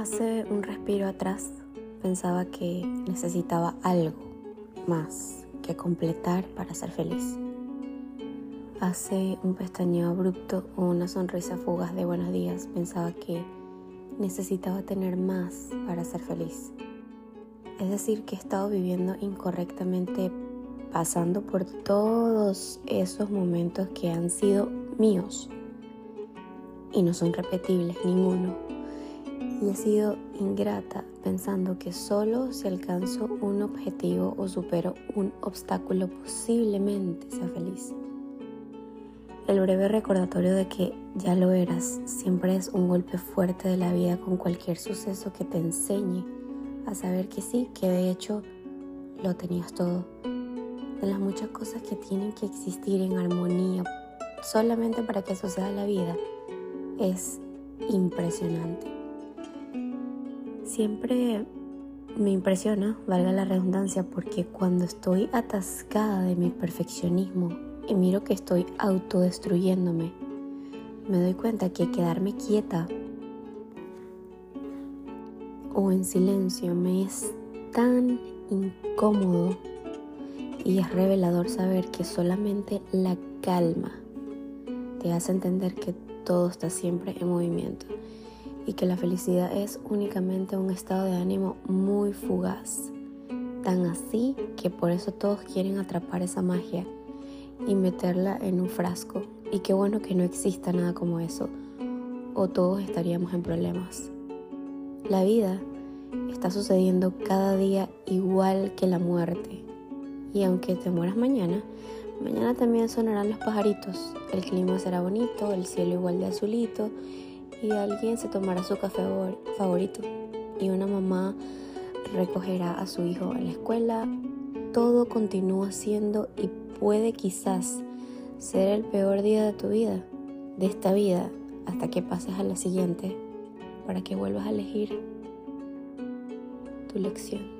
Hace un respiro atrás pensaba que necesitaba algo más que completar para ser feliz. Hace un pestañeo abrupto o una sonrisa fugaz de buenos días pensaba que necesitaba tener más para ser feliz. Es decir, que he estado viviendo incorrectamente pasando por todos esos momentos que han sido míos y no son repetibles ninguno. Y he sido ingrata pensando que solo si alcanzo un objetivo o supero un obstáculo posiblemente sea feliz. El breve recordatorio de que ya lo eras siempre es un golpe fuerte de la vida con cualquier suceso que te enseñe a saber que sí, que de hecho lo tenías todo. De las muchas cosas que tienen que existir en armonía solamente para que suceda la vida es impresionante. Siempre me impresiona, valga la redundancia, porque cuando estoy atascada de mi perfeccionismo y miro que estoy autodestruyéndome, me doy cuenta que quedarme quieta o en silencio me es tan incómodo y es revelador saber que solamente la calma te hace entender que todo está siempre en movimiento y que la felicidad es únicamente un estado de ánimo muy fugaz. Tan así que por eso todos quieren atrapar esa magia y meterla en un frasco. Y qué bueno que no exista nada como eso, o todos estaríamos en problemas. La vida está sucediendo cada día igual que la muerte. Y aunque te mueras mañana, Mañana también sonarán los pajaritos, el clima será bonito, el cielo igual de azulito y alguien se tomará su café favorito y una mamá recogerá a su hijo en la escuela. Todo continúa siendo y puede quizás ser el peor día de tu vida, de esta vida, hasta que pases a la siguiente, para que vuelvas a elegir tu lección.